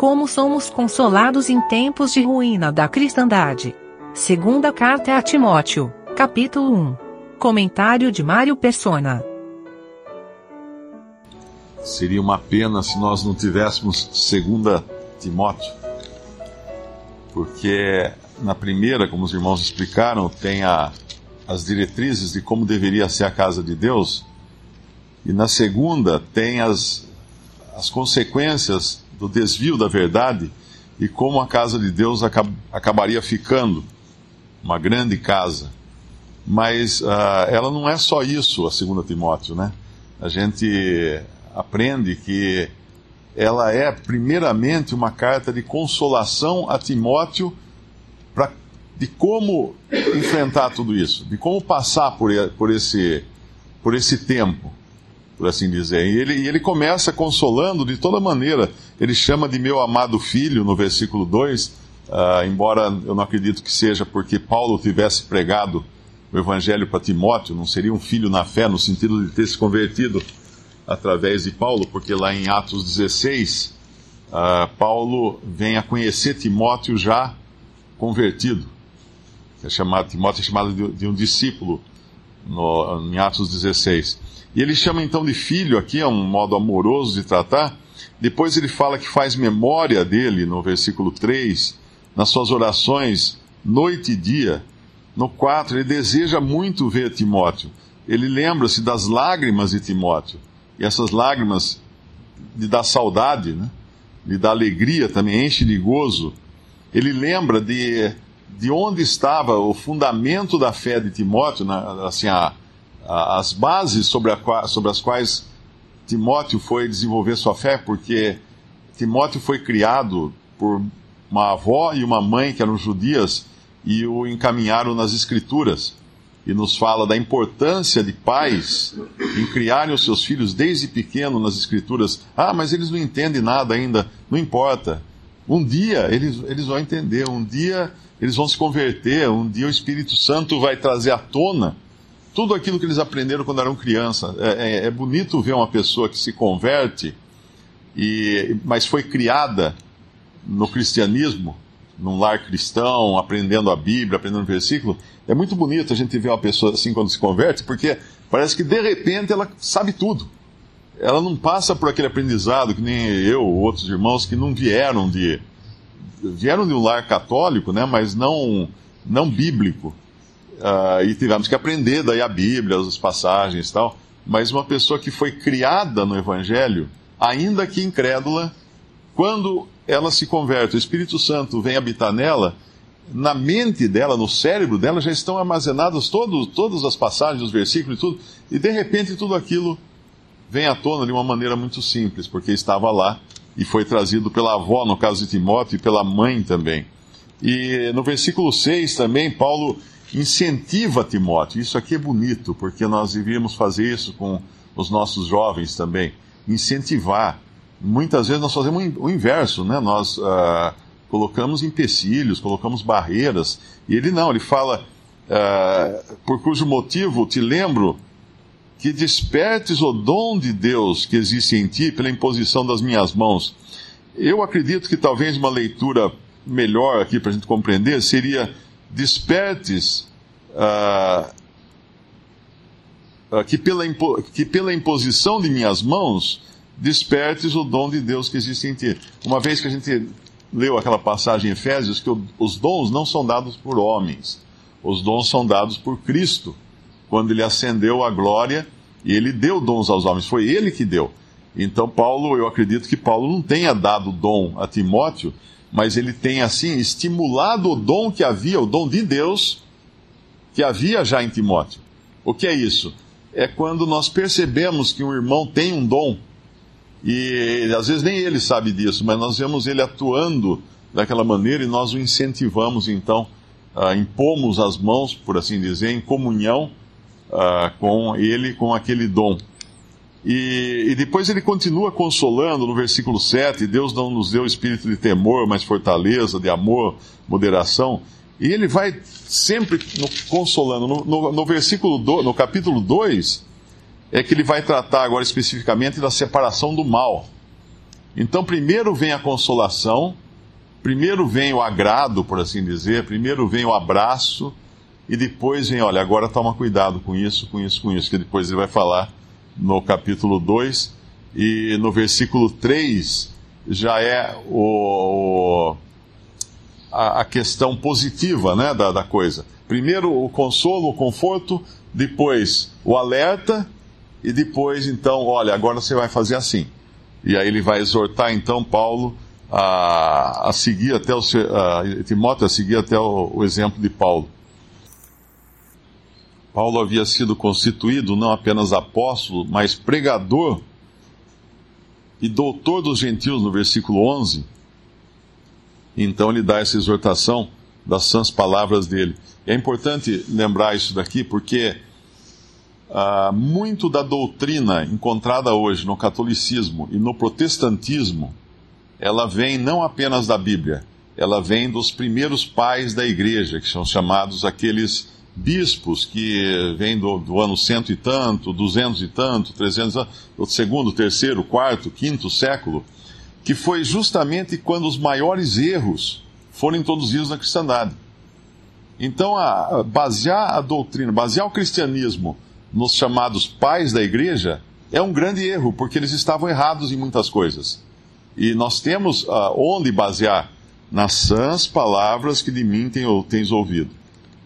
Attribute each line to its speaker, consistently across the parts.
Speaker 1: como somos consolados em tempos de ruína da cristandade. Segunda carta a Timóteo, capítulo 1. Comentário de Mário Persona.
Speaker 2: Seria uma pena se nós não tivéssemos segunda Timóteo. Porque na primeira, como os irmãos explicaram, tem a, as diretrizes de como deveria ser a casa de Deus. E na segunda tem as, as consequências do desvio da verdade e como a casa de Deus acab acabaria ficando uma grande casa. Mas uh, ela não é só isso, a segunda Timóteo, né? A gente aprende que ela é primeiramente uma carta de consolação a Timóteo pra, de como enfrentar tudo isso, de como passar por, por, esse, por esse tempo por assim dizer. E ele, e ele começa consolando de toda maneira. Ele chama de meu amado filho no versículo 2, uh, ah, embora eu não acredito que seja porque Paulo tivesse pregado o evangelho para Timóteo, não seria um filho na fé, no sentido de ter se convertido através de Paulo, porque lá em Atos 16, uh, ah, Paulo vem a conhecer Timóteo já convertido. É chamado, Timóteo é chamado de, de um discípulo no, em Atos 16. E ele chama então de filho aqui, é um modo amoroso de tratar. Depois ele fala que faz memória dele, no versículo 3, nas suas orações, noite e dia. No 4, ele deseja muito ver Timóteo. Ele lembra-se das lágrimas de Timóteo. E essas lágrimas lhe dá saudade, né? lhe dá alegria também, enche de gozo. Ele lembra de, de onde estava o fundamento da fé de Timóteo, na, assim, a, as bases sobre, a, sobre as quais Timóteo foi desenvolver sua fé, porque Timóteo foi criado por uma avó e uma mãe que eram judias e o encaminharam nas Escrituras. E nos fala da importância de pais em criarem os seus filhos desde pequeno nas Escrituras. Ah, mas eles não entendem nada ainda. Não importa. Um dia eles, eles vão entender, um dia eles vão se converter, um dia o Espírito Santo vai trazer à tona tudo aquilo que eles aprenderam quando eram crianças. É, é, é bonito ver uma pessoa que se converte, e, mas foi criada no cristianismo, num lar cristão, aprendendo a Bíblia, aprendendo o versículo. É muito bonito a gente ver uma pessoa assim quando se converte, porque parece que de repente ela sabe tudo. Ela não passa por aquele aprendizado que nem eu ou outros irmãos que não vieram de vieram de um lar católico, né, mas não não bíblico. Uh, e tivemos que aprender daí a Bíblia, as passagens e tal. Mas uma pessoa que foi criada no Evangelho, ainda que incrédula, quando ela se converte, o Espírito Santo vem habitar nela, na mente dela, no cérebro dela, já estão armazenadas todo, todas as passagens, os versículos e tudo, e de repente tudo aquilo vem à tona de uma maneira muito simples, porque estava lá e foi trazido pela avó, no caso de Timóteo, e pela mãe também. E no versículo 6 também, Paulo incentiva Timóteo. Isso aqui é bonito, porque nós devíamos fazer isso com os nossos jovens também. Incentivar. Muitas vezes nós fazemos o inverso, né? Nós uh, colocamos empecilhos, colocamos barreiras. E ele não, ele fala, uh, por cujo motivo te lembro que despertes o dom de Deus que existe em ti pela imposição das minhas mãos. Eu acredito que talvez uma leitura melhor aqui para a gente compreender seria despertes uh, uh, que, pela que pela imposição de minhas mãos despertes o dom de Deus que existe em ti. Uma vez que a gente leu aquela passagem em Efésios, que os dons não são dados por homens, os dons são dados por Cristo, quando ele ascendeu à glória e ele deu dons aos homens, foi ele que deu. Então, Paulo, eu acredito que Paulo não tenha dado dom a Timóteo mas ele tem assim estimulado o dom que havia, o dom de Deus, que havia já em Timóteo. O que é isso? É quando nós percebemos que um irmão tem um dom, e às vezes nem ele sabe disso, mas nós vemos ele atuando daquela maneira e nós o incentivamos então, impomos as mãos, por assim dizer, em comunhão uh, com ele, com aquele dom. E, e, depois ele continua consolando no versículo 7: Deus não nos deu espírito de temor, mas fortaleza, de amor, moderação. E ele vai sempre no, consolando. No, no, no versículo do, no capítulo 2, é que ele vai tratar agora especificamente da separação do mal. Então, primeiro vem a consolação, primeiro vem o agrado, por assim dizer, primeiro vem o abraço, e depois vem, olha, agora toma cuidado com isso, com isso, com isso, que depois ele vai falar no capítulo 2, e no versículo 3 já é o, a, a questão positiva né, da, da coisa. Primeiro o consolo, o conforto, depois o alerta, e depois, então, olha, agora você vai fazer assim. E aí ele vai exortar, então, Paulo a, a seguir até o. A, Timóteo a seguir até o, o exemplo de Paulo. Paulo havia sido constituído não apenas apóstolo, mas pregador e doutor dos gentios, no versículo 11. Então ele dá essa exortação das sãs palavras dele. É importante lembrar isso daqui porque ah, muito da doutrina encontrada hoje no catolicismo e no protestantismo, ela vem não apenas da Bíblia, ela vem dos primeiros pais da igreja, que são chamados aqueles bispos que vêm do, do, ano cento e tanto, duzentos e tanto, trezentos, do segundo, terceiro, quarto, quinto século, que foi justamente quando os maiores erros foram introduzidos na cristandade. Então, a, basear a doutrina, basear o cristianismo nos chamados pais da igreja é um grande erro, porque eles estavam errados em muitas coisas. E nós temos uh, onde basear nas sãs palavras que de mim tens ouvido.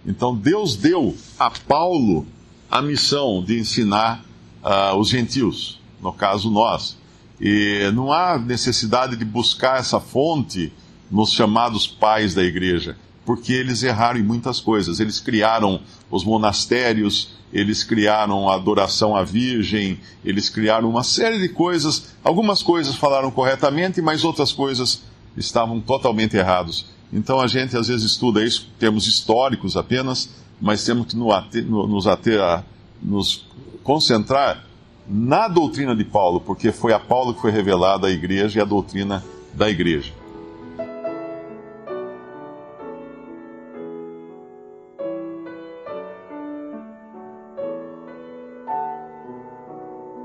Speaker 2: Então Deus deu a Paulo a missão de ensinar uh, os gentios, no caso nós. E não há necessidade de buscar essa fonte nos chamados pais da igreja, porque eles erraram em muitas coisas. Eles criaram os monastérios, eles criaram a adoração à Virgem, eles criaram uma série de coisas. Algumas coisas falaram corretamente, mas outras coisas estavam totalmente errados. Então a gente às vezes estuda isso em termos históricos apenas, mas temos que nos ater a nos concentrar na doutrina de Paulo, porque foi a Paulo que foi revelada a igreja e a doutrina da igreja.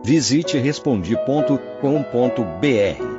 Speaker 3: Visite respondi.com.br.